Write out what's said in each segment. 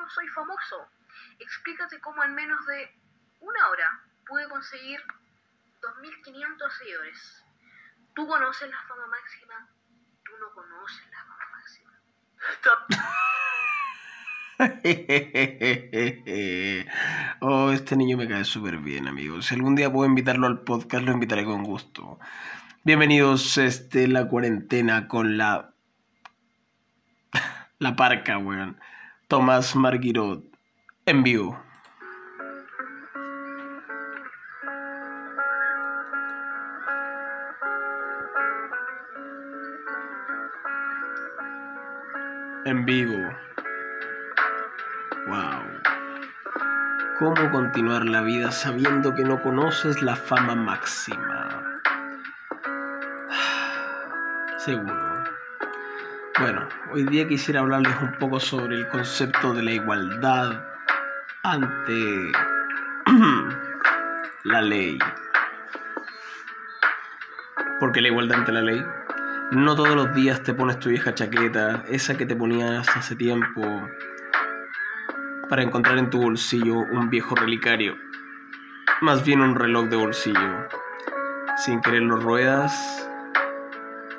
no soy famoso. Explícate cómo en menos de una hora pude conseguir 2.500 seguidores. Tú conoces la fama máxima, tú no conoces la fama máxima. oh, este niño me cae súper bien, amigos. Si algún día puedo invitarlo al podcast, lo invitaré con gusto. Bienvenidos a este, la cuarentena con la... la parca, weón. Tomás Marguirot, en vivo. En vivo. Wow. ¿Cómo continuar la vida sabiendo que no conoces la fama máxima? Seguro. Bueno, hoy día quisiera hablarles un poco sobre el concepto de la igualdad ante la ley. ¿Por qué la igualdad ante la ley? No todos los días te pones tu vieja chaqueta, esa que te ponías hace tiempo, para encontrar en tu bolsillo un viejo relicario. Más bien un reloj de bolsillo. Sin querer lo ruedas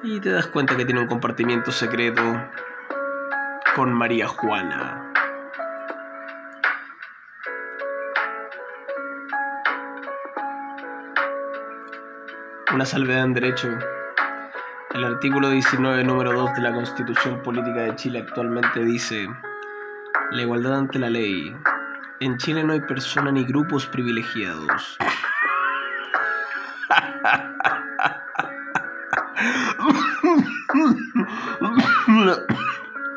y te das cuenta que tiene un compartimiento secreto con María Juana. Una salvedad en derecho. El artículo 19, número 2 de la Constitución Política de Chile actualmente dice, la igualdad ante la ley. En Chile no hay persona ni grupos privilegiados.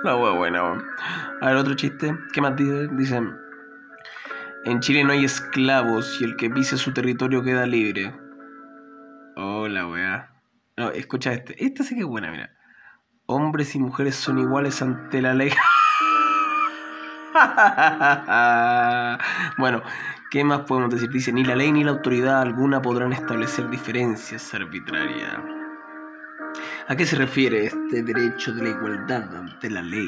La hueá buena. A ver, otro chiste. ¿Qué más dice? Dicen, en Chile no hay esclavos y el que pise su territorio queda libre. Oh, weá. No, escucha este. Esta sí que es buena, mira. Hombres y mujeres son iguales ante la ley. bueno, ¿qué más podemos decir? Dice, ni la ley ni la autoridad alguna podrán establecer diferencias arbitrarias. ¿A qué se refiere este derecho de la igualdad ante la ley?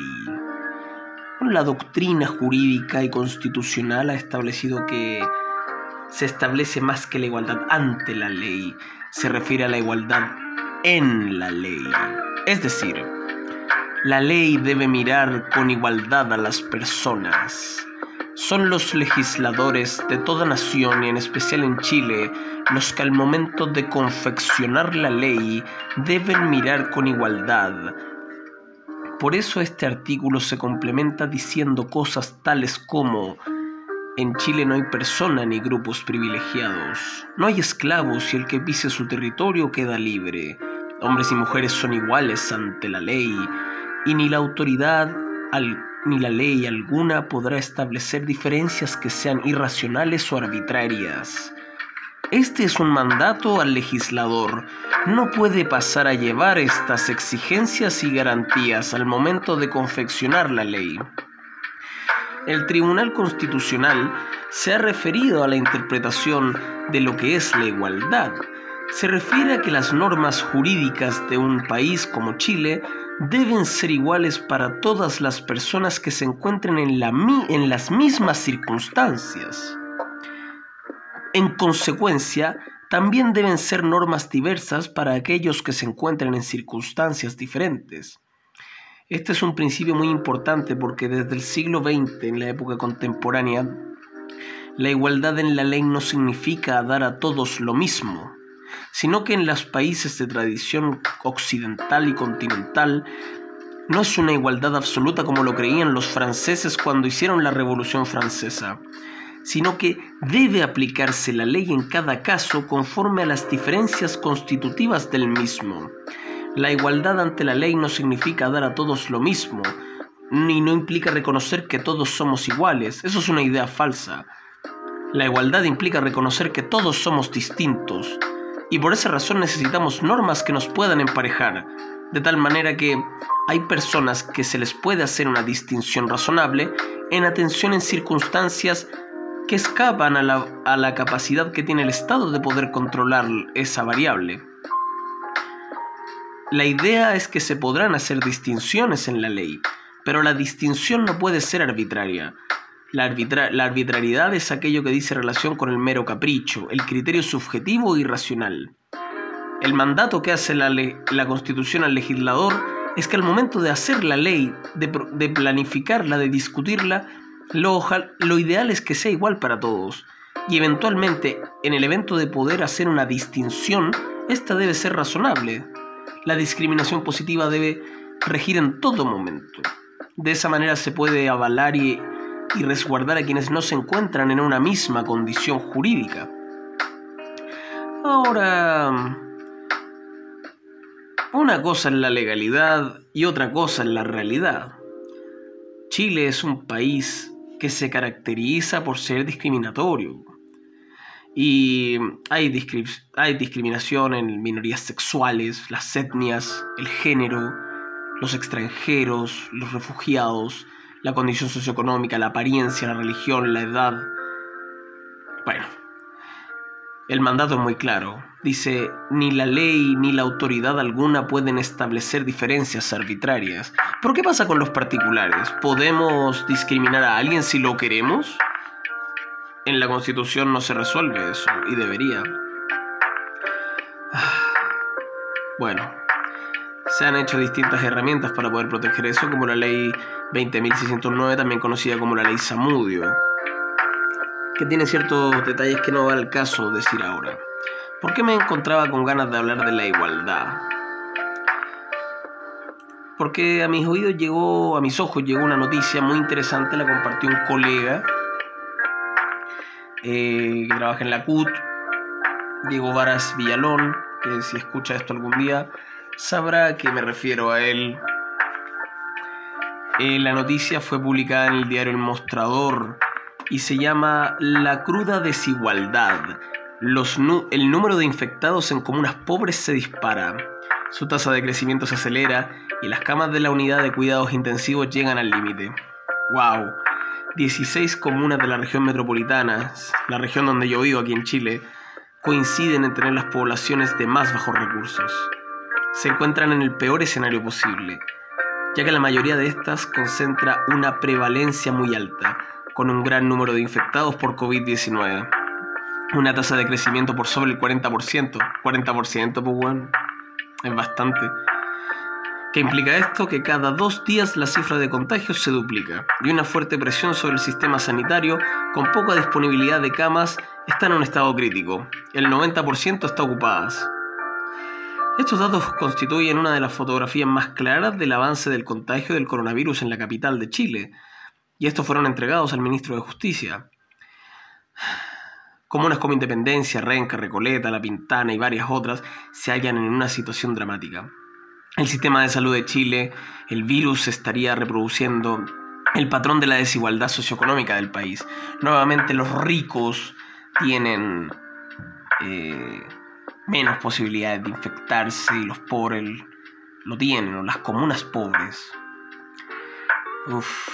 La doctrina jurídica y constitucional ha establecido que se establece más que la igualdad ante la ley, se refiere a la igualdad en la ley. Es decir, la ley debe mirar con igualdad a las personas. Son los legisladores de toda nación y en especial en Chile los que al momento de confeccionar la ley deben mirar con igualdad. Por eso este artículo se complementa diciendo cosas tales como en Chile no hay persona ni grupos privilegiados. No hay esclavos y el que pise su territorio queda libre. Hombres y mujeres son iguales ante la ley y ni la autoridad ni la ley alguna podrá establecer diferencias que sean irracionales o arbitrarias. Este es un mandato al legislador. No puede pasar a llevar estas exigencias y garantías al momento de confeccionar la ley el Tribunal Constitucional se ha referido a la interpretación de lo que es la igualdad. Se refiere a que las normas jurídicas de un país como Chile deben ser iguales para todas las personas que se encuentren en, las mismas circunstancias. En consecuencia, también deben ser normas diversas para aquellos que se encuentren en circunstancias diferentes. Este es un principio muy importante porque desde el siglo XX, en la época contemporánea, la igualdad en la ley no significa dar a todos lo mismo, sino que en los países de tradición occidental y continental no es una igualdad absoluta como lo creían los franceses cuando hicieron la Revolución Francesa, sino que debe aplicarse la ley en cada caso conforme a las diferencias constitutivas del mismo. La igualdad ante la ley no significa dar a todos lo mismo, ni no implica reconocer que todos somos iguales. Eso es una idea falsa. La igualdad implica reconocer que todos somos distintos, y por esa razón necesitamos normas que nos puedan emparejar, de tal manera que hay personas que se les puede hacer una distinción razonable en atención en circunstancias que escapan a la, a la capacidad que tiene el Estado de poder controlar esa variable. La idea es que se podrán hacer distinciones en la ley, pero la distinción no puede ser arbitraria. La, arbitrariedad es aquello que dice relación con el mero capricho, el criterio subjetivo y racional. El mandato que hace la, la Constitución al legislador es que al momento de hacer la ley, de, planificarla, de discutirla, lo, lo ideal es que sea igual para todos. Y eventualmente, en el evento de poder hacer una distinción, esta debe ser razonable. La discriminación positiva debe regir en todo momento. De esa manera se puede avalar y, y resguardar a quienes no se encuentran en una misma condición jurídica. Ahora, una cosa es la legalidad y otra cosa es la realidad. Chile es un país que se caracteriza por ser discriminatorio. Y hay, hay discriminación en minorías sexuales, las etnias, el género, los extranjeros, los refugiados, la condición socioeconómica, la apariencia, la religión, la edad. Bueno, el mandato es muy claro. Dice, ni la ley ni la autoridad alguna pueden establecer diferencias arbitrarias. ¿Pero qué pasa con los particulares? ¿Podemos discriminar a alguien si lo queremos? En la Constitución no se resuelve eso, y debería. Bueno, se han hecho distintas herramientas para poder proteger eso, como la ley 20.609, también conocida como la ley Samudio que tiene ciertos detalles que no va al caso decir ahora. ¿Por qué me encontraba con ganas de hablar de la igualdad? Porque a mis oídos llegó, a mis ojos llegó una noticia muy interesante, la compartió un colega eh, que trabaja en la CUT, Diego Varas Villalón, que si escucha esto algún día sabrá que me refiero a él. Eh, la noticia fue publicada en el diario El Mostrador y se llama La cruda desigualdad. El número de infectados en comunas pobres se dispara, su tasa de crecimiento se acelera y las camas de la unidad de cuidados intensivos llegan al límite. ¡Wow! 16 comunas de la región metropolitana, la región donde yo vivo aquí en Chile, coinciden en tener las poblaciones de más bajos recursos. Se encuentran en el peor escenario posible, ya que la mayoría de estas concentra una prevalencia muy alta, con un gran número de infectados por COVID-19. Una tasa de crecimiento por sobre el 40%. 40%, pues bueno, es bastante. ¿Qué implica esto? Que cada dos días la cifra de contagios se duplica y una fuerte presión sobre el sistema sanitario con poca disponibilidad de camas está en un estado crítico. El 90% está ocupadas. Estos datos constituyen una de las fotografías más claras del avance del contagio del coronavirus en la capital de Chile, y estos fueron entregados al ministro de Justicia. Comunas como Independencia, Renca, Recoleta, La Pintana y varias otras se hallan en una situación dramática. El sistema de salud de Chile, el virus estaría reproduciendo el patrón de la desigualdad socioeconómica del país. Nuevamente los ricos tienen eh, menos posibilidades de infectarse y los pobres lo tienen, las comunas pobres. Uf.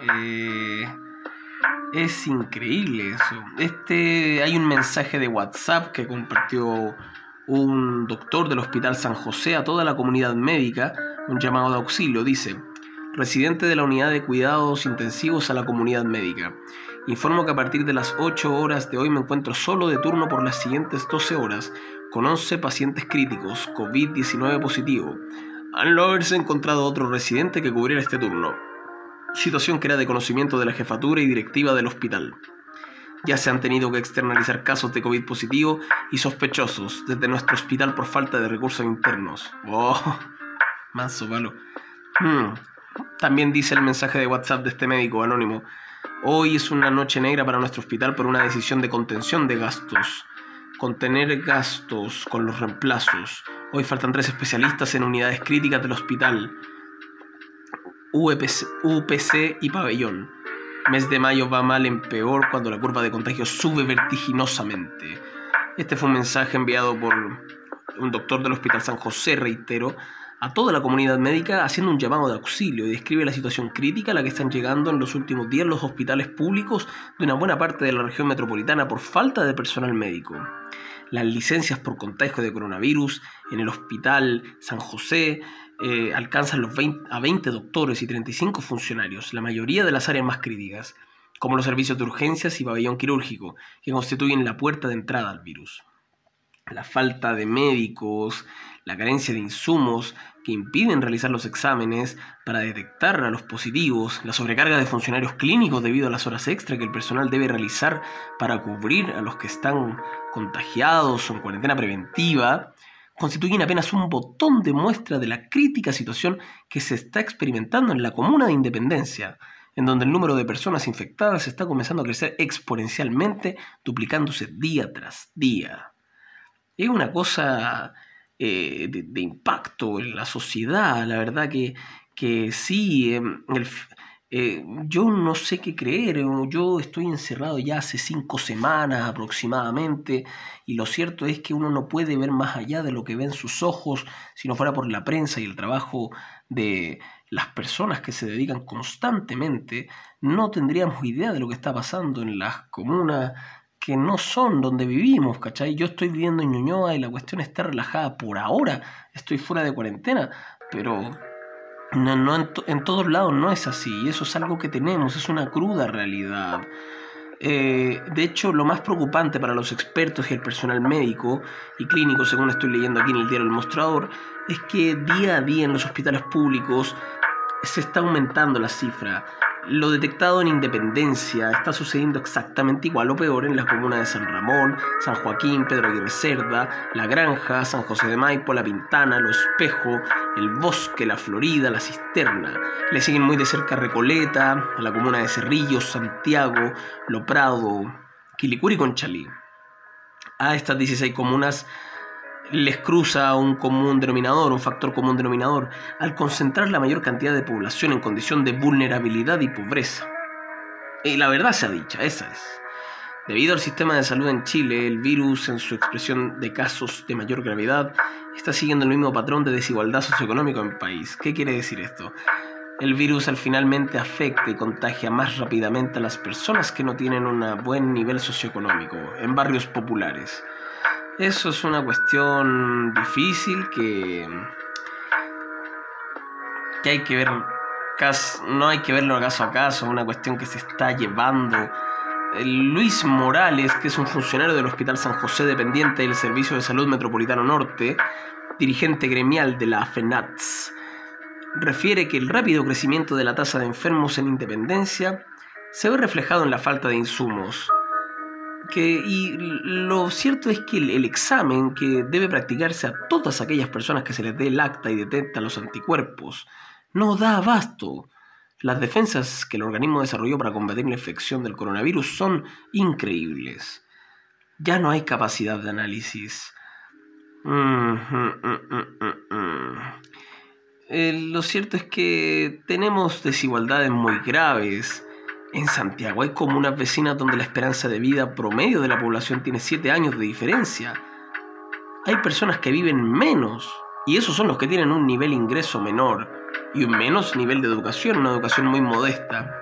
Eh, es increíble eso. Este, hay un mensaje de WhatsApp que compartió un doctor del Hospital San José a toda la comunidad médica, un llamado de auxilio. Dice, residente de la unidad de cuidados intensivos a la comunidad médica. Informo que a partir de las 8 horas de hoy me encuentro solo de turno por las siguientes 12 horas, con 11 pacientes críticos, COVID-19 positivo. Al no haberse encontrado otro residente que cubriera este turno situación que era de conocimiento de la jefatura y directiva del hospital. Ya se han tenido que externalizar casos de COVID positivo y sospechosos desde nuestro hospital por falta de recursos internos. ¡Oh! Manso palo. Hmm. También dice el mensaje de WhatsApp de este médico anónimo. Hoy es una noche negra para nuestro hospital por una decisión de contención de gastos. Contener gastos con los reemplazos. Hoy faltan tres especialistas en unidades críticas del hospital. UPC, y pabellón. Mes de mayo va mal en peor cuando la curva de contagio sube vertiginosamente. Este fue un mensaje enviado por un doctor del Hospital San José, reitero, a toda la comunidad médica haciendo un llamado de auxilio y describe la situación crítica a la que están llegando en los últimos días los hospitales públicos de una buena parte de la región metropolitana por falta de personal médico. Las licencias por contagio de coronavirus en el Hospital San José eh, alcanzan los 20, a 20 doctores y 35 funcionarios, la mayoría de las áreas más críticas, como los servicios de urgencias y pabellón quirúrgico, que constituyen la puerta de entrada al virus. La falta de médicos, la carencia de insumos que impiden realizar los exámenes para detectar a los positivos, la sobrecarga de funcionarios clínicos debido a las horas extra que el personal debe realizar para cubrir a los que están contagiados o en cuarentena preventiva, constituyen apenas un botón de muestra de la crítica situación que se está experimentando en la comuna de Independencia, en donde el número de personas infectadas está comenzando a crecer exponencialmente, duplicándose día tras día. Es una cosa eh, de, impacto en la sociedad, la verdad que, que sí, em, eh, yo no sé qué creer, yo estoy encerrado ya hace cinco semanas aproximadamente y lo cierto es que uno no puede ver más allá de lo que ven sus ojos si no fuera por la prensa y el trabajo de las personas que se dedican constantemente, no tendríamos idea de lo que está pasando en las comunas que no son donde vivimos, ¿cachai? Yo estoy viviendo en Ñuñoa y la cuestión está relajada por ahora, estoy fuera de cuarentena, pero no, no en, todos lados no es así, y eso es algo que tenemos, es una cruda realidad. Eh, de hecho, lo más preocupante para los expertos y el personal médico y clínico, según estoy leyendo aquí en el diario El Mostrador, es que día a día en los hospitales públicos se está aumentando la cifra lo detectado en Independencia está sucediendo exactamente igual o peor en las comunas de San Ramón, San Joaquín, Pedro Aguirre Cerda, La Granja, San José de Maipo, La Pintana, Lo Espejo, El Bosque, La Florida, La Cisterna. Le siguen muy de cerca Recoleta, la comuna de Cerrillos, Santiago, Lo Prado, Quilicuri y Conchalí. A estas 16 comunas les cruza un común denominador, un factor común denominador, al concentrar la mayor cantidad de población en condición de vulnerabilidad y pobreza. Y la verdad sea dicha, esa es. Debido al sistema de salud en Chile, el virus, en su expresión de casos de mayor gravedad, está siguiendo el mismo patrón de desigualdad socioeconómica en el país. ¿Qué quiere decir esto? El virus al finalmente afecta y contagia más rápidamente a las personas que no tienen un buen nivel socioeconómico, en barrios populares. Eso es una cuestión difícil que, que hay que ver, no hay que verlo caso a caso, una cuestión que se está llevando. Luis Morales, que es un funcionario del Hospital San José dependiente del Servicio de Salud Metropolitano Norte, dirigente gremial de la FENATS, refiere que el rápido crecimiento de la tasa de enfermos en Independencia se ve reflejado en la falta de insumos y lo cierto es que el, examen que debe practicarse a todas aquellas personas que se les dé el acta y detecta los anticuerpos no da abasto. Las defensas que el organismo desarrolló para combatir la infección del coronavirus son increíbles. Ya no hay capacidad de análisis. Eh, lo cierto es que tenemos desigualdades muy graves en Santiago hay comunas vecinas donde la esperanza de vida promedio de la población tiene 7 años de diferencia. Hay personas que viven menos y esos son los que tienen un nivel ingreso menor y un menos nivel de educación, una educación muy modesta.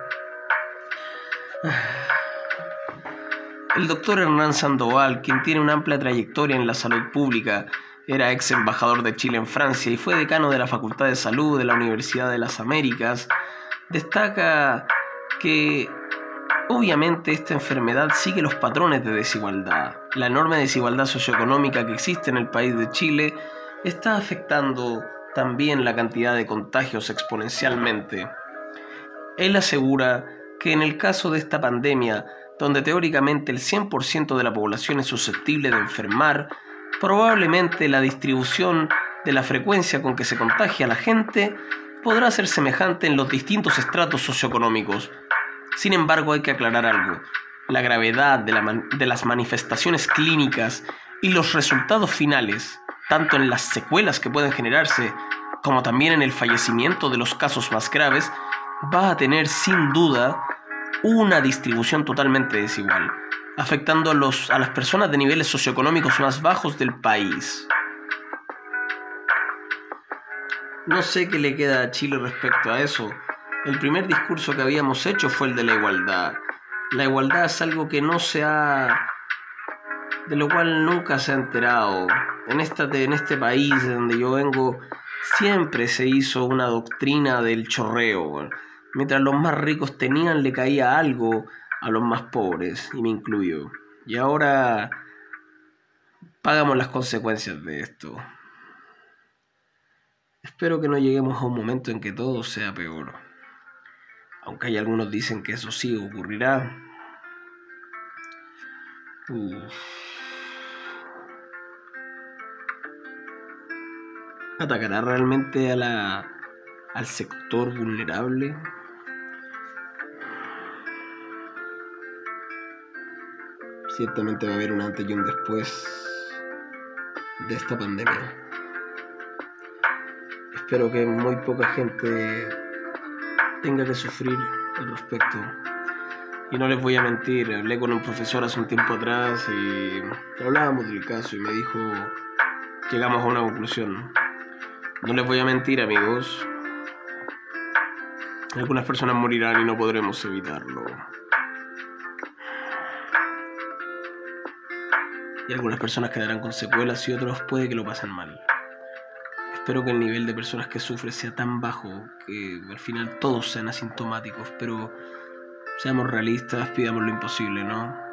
El doctor Hernán Sandoval, quien tiene una amplia trayectoria en la salud pública, era ex embajador de Chile en Francia y fue decano de la Facultad de Salud de la Universidad de las Américas, destaca que obviamente esta enfermedad sigue los patrones de desigualdad. La enorme desigualdad socioeconómica que existe en el país de Chile está afectando también la cantidad de contagios exponencialmente. Él asegura que en el caso de esta pandemia, donde teóricamente el 100% de la población es susceptible de enfermar, probablemente la distribución de la frecuencia con que se contagia la gente podrá ser semejante en los distintos estratos socioeconómicos, sin embargo, hay que aclarar algo. La gravedad de, las manifestaciones clínicas y los resultados finales, tanto en las secuelas que pueden generarse como también en el fallecimiento de los casos más graves, va a tener sin duda una distribución totalmente desigual, afectando a, a las personas de niveles socioeconómicos más bajos del país. No sé qué le queda a Chile respecto a eso, el primer discurso que habíamos hecho fue el de la igualdad. La igualdad es algo que no se ha... de lo cual nunca se ha enterado. En, este país donde yo vengo Siempre se hizo una doctrina del chorreo. Mientras los más ricos tenían, le caía algo a los más pobres, y me incluyo. Y ahora pagamos las consecuencias de esto. Espero que no lleguemos a un momento en que todo sea peor. Aunque hay algunos dicen que eso sí ocurrirá. ¿Atacará realmente a la, al sector vulnerable? Ciertamente va a haber un antes y un después de esta pandemia. Espero que muy poca gente tenga que sufrir al respecto. Y no les voy a mentir, hablé con un profesor hace un tiempo atrás y hablábamos del caso y me dijo, llegamos a una conclusión. No les voy a mentir amigos, algunas personas morirán y no podremos evitarlo. Y algunas personas quedarán con secuelas y otros puede que lo pasen mal. Espero que el nivel de personas que sufren sea tan bajo que al final todos sean asintomáticos, pero seamos realistas, pidamos lo imposible, ¿no?